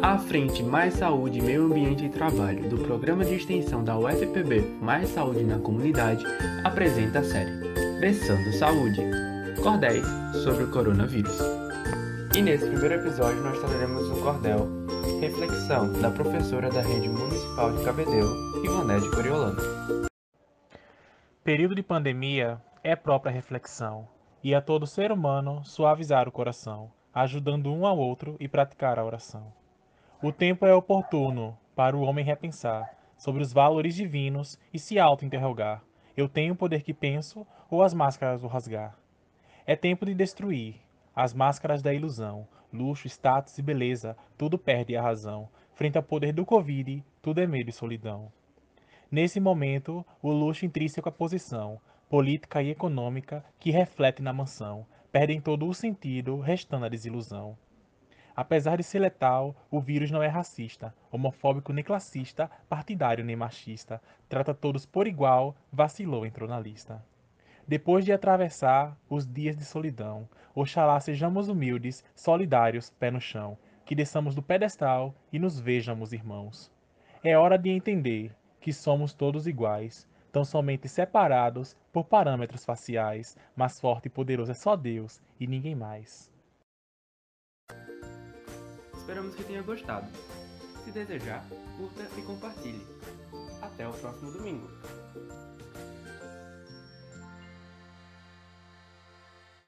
A Frente Mais Saúde, Meio Ambiente e Trabalho do Programa de Extensão da UFPB Mais Saúde na Comunidade apresenta a série Pensando Saúde, Cordéis sobre o Coronavírus. E nesse primeiro episódio nós traremos o cordel Reflexão da professora da Rede Municipal de Cabedelo, Ivonete Coriolano. Período de pandemia é própria reflexão, e a todo ser humano suavizar o coração, ajudando um ao outro e praticar a oração. O tempo é oportuno para o homem repensar sobre os valores divinos e se auto-interrogar. Eu tenho o poder que penso ou as máscaras vou rasgar? É tempo de destruir as máscaras da ilusão, luxo, status e beleza, tudo perde a razão. Frente ao poder do Covid, tudo é medo e solidão. Nesse momento, o luxo intrínseco à posição, política e econômica, que reflete na mansão, perdem todo o sentido, restando a desilusão. Apesar de ser letal, o vírus não é racista, homofóbico nem classista, partidário nem machista. Trata todos por igual, vacilou, entrou na lista. Depois de atravessar os dias de solidão, oxalá sejamos humildes, solidários, pé no chão, que desçamos do pedestal e nos vejamos irmãos. É hora de entender que somos todos iguais, tão somente separados por parâmetros faciais, mas forte e poderoso é só Deus e ninguém mais. Esperamos que tenha gostado. Se desejar, curta e compartilhe. Até o próximo domingo.